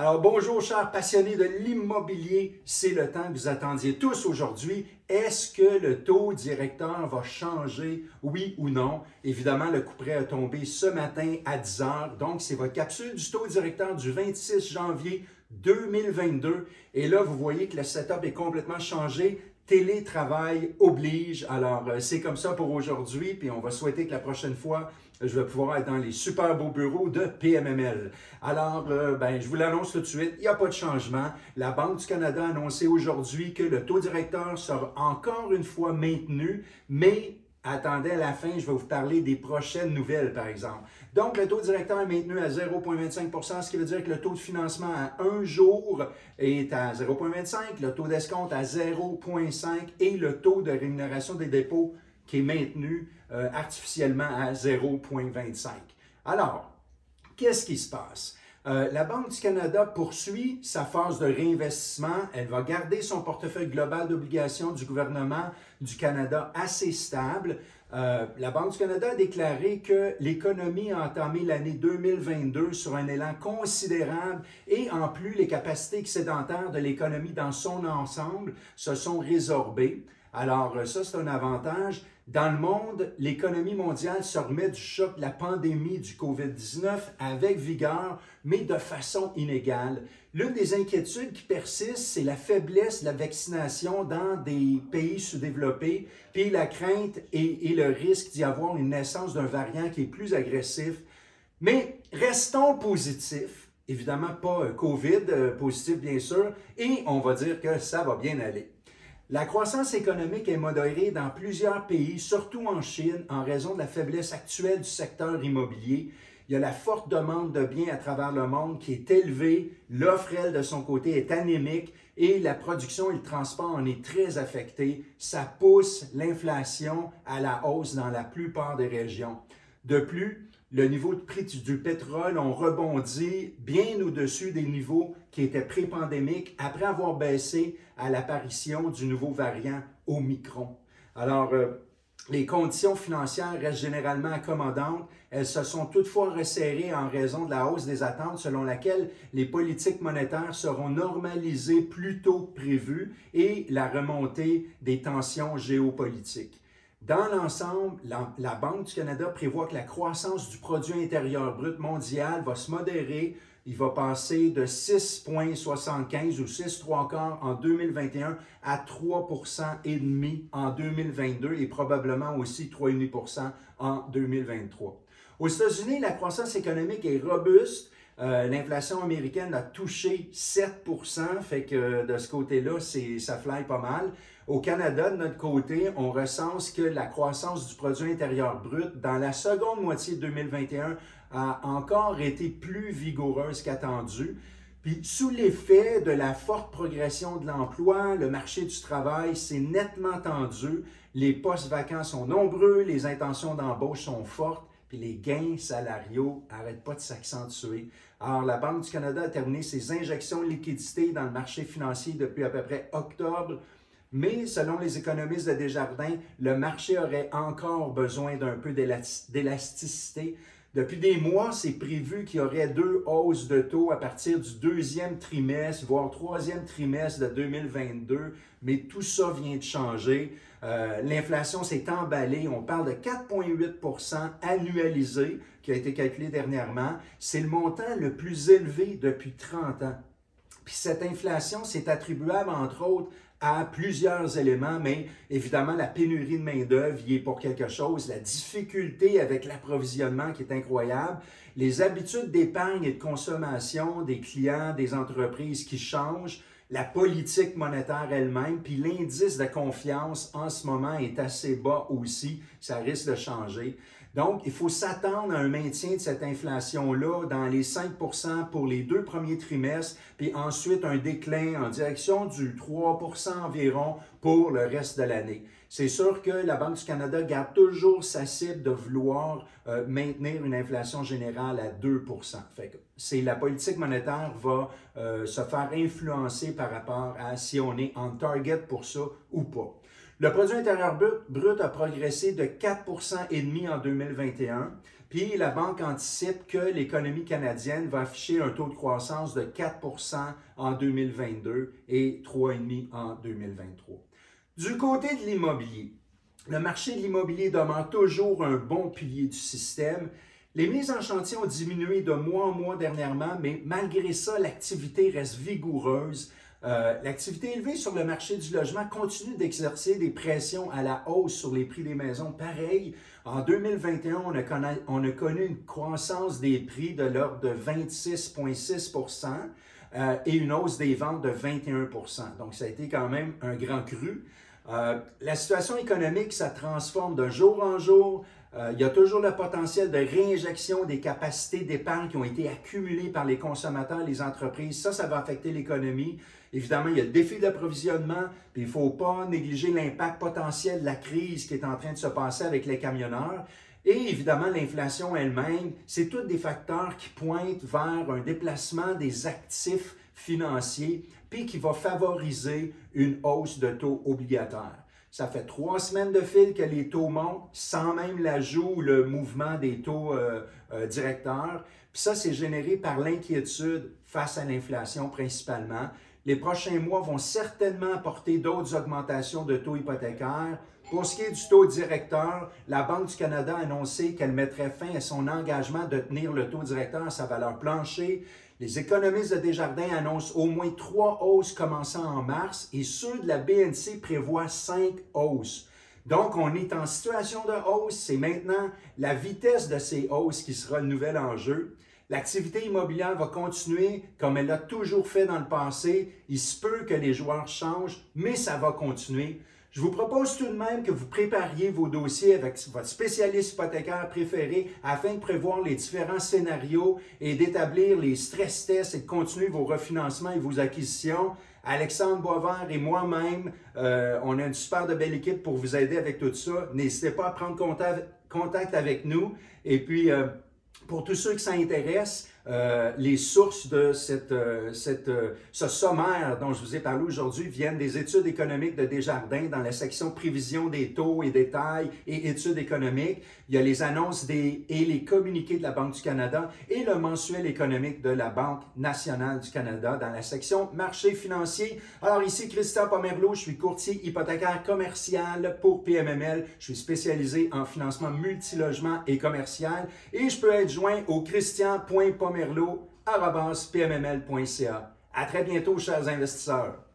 Alors bonjour chers passionnés de l'immobilier, c'est le temps que vous attendiez tous aujourd'hui. Est-ce que le taux directeur va changer, oui ou non? Évidemment, le coup près a tombé ce matin à 10 heures, donc c'est votre capsule du taux directeur du 26 janvier 2022. Et là, vous voyez que le setup est complètement changé télétravail oblige. Alors, euh, c'est comme ça pour aujourd'hui, puis on va souhaiter que la prochaine fois, je vais pouvoir être dans les super beaux bureaux de PMML. Alors, euh, ben, je vous l'annonce tout de suite, il n'y a pas de changement. La Banque du Canada a annoncé aujourd'hui que le taux directeur sera encore une fois maintenu, mais attendez à la fin, je vais vous parler des prochaines nouvelles, par exemple. Donc, le taux directeur est maintenu à 0,25% ce qui veut dire que le taux de financement à un jour est à 0,25% le taux d'escompte à 0,5% et le taux de rémunération des dépôts qui est maintenu euh, artificiellement à 0,25. Alors, qu'est-ce qui se passe? Euh, la Banque du Canada poursuit sa phase de réinvestissement. Elle va garder son portefeuille global d'obligations du gouvernement du Canada assez stable. Euh, la Banque du Canada a déclaré que l'économie a entamé l'année 2022 sur un élan considérable et en plus, les capacités excédentaires de l'économie dans son ensemble se sont résorbées. Alors, euh, ça, c'est un avantage. Dans le monde, l'économie mondiale se remet du choc de la pandémie du COVID-19 avec vigueur, mais de façon inégale. L'une des inquiétudes qui persiste, c'est la faiblesse de la vaccination dans des pays sous-développés, puis la crainte et, le risque d'y avoir une naissance d'un variant qui est plus agressif. Mais restons positifs, évidemment pas euh, COVID euh, positif bien sûr, et on va dire que ça va bien aller. La croissance économique est modérée dans plusieurs pays, surtout en Chine, en raison de la faiblesse actuelle du secteur immobilier. Il y a la forte demande de biens à travers le monde qui est élevée, l'offre, elle, de son côté, est anémique et la production et le transport en est très affecté. Ça pousse l'inflation à la hausse dans la plupart des régions. De plus, le niveau de prix du, pétrole ont rebondi bien au-dessus des niveaux qui étaient pré-pandémiques après avoir baissé à l'apparition du nouveau variant Omicron. Alors, euh, les conditions financières restent généralement accommodantes. Elles se sont toutefois resserrées en raison de la hausse des attentes selon laquelle les politiques monétaires seront normalisées plus tôt que prévu et la remontée des tensions géopolitiques. Dans l'ensemble, la, Banque du Canada prévoit que la croissance du produit intérieur brut mondial va se modérer. Il va passer de 6,75 ou 6,3 quarts en 2021 à 3 et demi en 2022 et probablement aussi 3,5% en 2023. Aux États-Unis, la croissance économique est robuste. Euh, l'inflation américaine a touché 7% fait que de ce côté-là, ça fly pas mal. Au Canada, de notre côté, on recense que la croissance du produit intérieur brut dans la seconde moitié de 2021 a encore été plus vigoureuse qu'attendu. Puis sous l'effet de la forte progression de l'emploi, le marché du travail s'est nettement tendu, les postes vacants sont nombreux, les intentions d'embauche sont fortes, puis les gains salariaux n'arrêtent pas de s'accentuer. Alors, la Banque du Canada a terminé ses injections de liquidités dans le marché financier depuis à peu près octobre mais selon les économistes de Desjardins, le marché aurait encore besoin d'un peu d'élasticité. Depuis des mois, c'est prévu qu'il y aurait deux hausses de taux à partir du deuxième trimestre, voire troisième trimestre de 2022, mais tout ça vient de changer. Euh, l'inflation s'est emballée. On parle de 4,8% annualisé qui a été calculé dernièrement. C'est le montant le plus élevé depuis 30 ans. Puis cette inflation, c'est attribuable, entre autres, à plusieurs éléments, mais évidemment, la pénurie de main-d'œuvre y est pour quelque chose, la difficulté avec l'approvisionnement qui est incroyable, les habitudes d'épargne et de consommation des clients, des entreprises qui changent, la politique monétaire elle-même, puis l'indice de confiance en ce moment est assez bas aussi, ça risque de changer. Donc, il faut s'attendre à un maintien de cette inflation-là dans les 5% pour les deux premiers trimestres, puis ensuite un déclin en direction du 3% environ pour le reste de l'année. C'est sûr que la Banque du Canada garde toujours sa cible de vouloir euh, maintenir une inflation générale à 2% fait c'est la politique monétaire va euh, se faire influencer par rapport à si on est en target pour ça ou pas. Le produit intérieur brut, a progressé de 4,5% en 2021. Puis la banque anticipe que l'économie canadienne va afficher un taux de croissance de 4% en 2022 et 3,5% en 2023. Du côté de l'immobilier, le marché de l'immobilier demeure toujours un bon pilier du système. Les mises en chantier ont diminué de mois en mois dernièrement, mais malgré ça, l'activité reste vigoureuse. Euh, l'activité élevée sur le marché du logement continue d'exercer des pressions à la hausse sur les prix des maisons. Pareil, en 2021, on a, connu, une croissance des prix de l'ordre de 26,6% euh, et une hausse des ventes de 21% Donc, ça a été quand même un grand cru. Euh, la situation économique, ça transforme de jour en jour. Euh, il y a toujours le potentiel de réinjection des capacités d'épargne qui ont été accumulées par les consommateurs, les entreprises. Ça, ça va affecter l'économie. Évidemment, il y a le défi d'approvisionnement, puis il ne faut pas négliger l'impact potentiel de la crise qui est en train de se passer avec les camionneurs. Et évidemment, l'inflation elle-même, c'est tous des facteurs qui pointent vers un déplacement des actifs financiers, puis qui va favoriser une hausse de taux obligataires. Ça fait trois semaines de fil que les taux montent sans même l'ajout ou le mouvement des taux euh, euh, directeurs. Puis ça, c'est généré par l'inquiétude face à l'inflation principalement. Les prochains mois vont certainement apporter d'autres augmentations de taux hypothécaires. Pour ce qui est du taux directeur, la Banque du Canada a annoncé qu'elle mettrait fin à son engagement de tenir le taux directeur à sa valeur plancher les économistes de Desjardins annoncent au moins trois hausses commençant en mars et ceux de la BNC prévoient cinq hausses. Donc, on est en situation de hausse. C'est maintenant la vitesse de ces hausses qui sera le nouvel enjeu. L'activité immobilière va continuer comme elle l'a toujours fait dans le passé. Il se peut que les joueurs changent, mais ça va continuer. Je vous propose tout de même que vous prépariez vos dossiers avec votre spécialiste hypothécaire préféré afin de prévoir les différents scénarios et d'établir les stress tests et de continuer vos refinancements et vos acquisitions. Alexandre Boisvert et moi-même, euh, on a une super de belle équipe pour vous aider avec tout ça. N'hésitez pas à prendre contact, avec nous. Et puis, euh, pour tous ceux qui s'intéressent, euh, les sources de cette, euh, cette, euh, ce sommaire dont je vous ai parlé aujourd'hui viennent des études économiques de Desjardins dans la section prévision des taux et détails et études économiques. Il y a les annonces des, et les communiqués de la Banque du Canada et le mensuel économique de la Banque nationale du Canada dans la section marché financier. Alors ici, Christian Pomerleau, je suis courtier hypothécaire commercial pour PMML. Je suis spécialisé en financement multilogement et commercial et je peux être joint au christian.pomerleau.pmml.ca. À très bientôt, chers investisseurs.